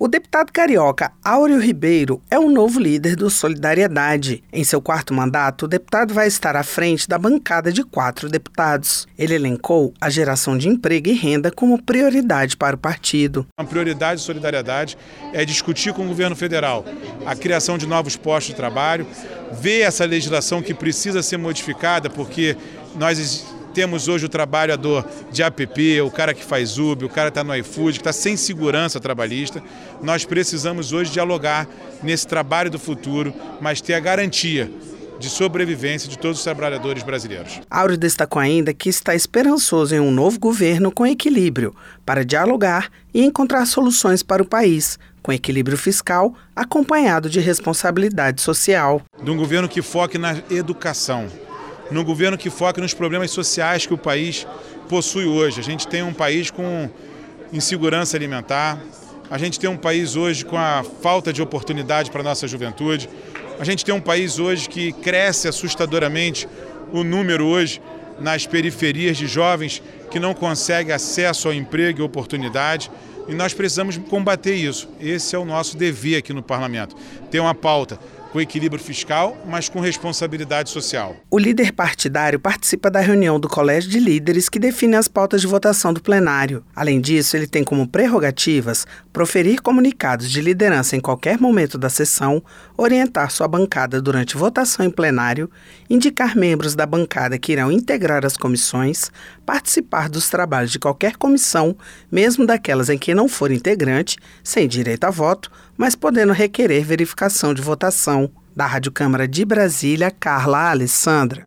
O deputado carioca Áureo Ribeiro é o novo líder do Solidariedade. Em seu quarto mandato, o deputado vai estar à frente da bancada de quatro deputados. Ele elencou a geração de emprego e renda como prioridade para o partido. A prioridade de solidariedade é discutir com o governo federal a criação de novos postos de trabalho, ver essa legislação que precisa ser modificada, porque nós temos hoje o trabalhador de app, o cara que faz Uber, o cara que está no iFood, que está sem segurança trabalhista. Nós precisamos hoje dialogar nesse trabalho do futuro, mas ter a garantia de sobrevivência de todos os trabalhadores brasileiros. Áureo destacou ainda que está esperançoso em um novo governo com equilíbrio, para dialogar e encontrar soluções para o país, com equilíbrio fiscal acompanhado de responsabilidade social. De um governo que foque na educação, num governo que foca nos problemas sociais que o país possui hoje. A gente tem um país com insegurança alimentar, a gente tem um país hoje com a falta de oportunidade para a nossa juventude, a gente tem um país hoje que cresce assustadoramente o número hoje nas periferias de jovens que não conseguem acesso ao emprego e oportunidade. E nós precisamos combater isso. Esse é o nosso dever aqui no parlamento. Ter uma pauta com equilíbrio fiscal, mas com responsabilidade social. O líder partidário participa da reunião do Colégio de Líderes que define as pautas de votação do plenário. Além disso, ele tem como prerrogativas proferir comunicados de liderança em qualquer momento da sessão, orientar sua bancada durante votação em plenário, indicar membros da bancada que irão integrar as comissões, participar dos trabalhos de qualquer comissão, mesmo daquelas em que não for integrante, sem direito a voto, mas podendo requerer verificação de votação. Da Rádio Câmara de Brasília, Carla Alessandra.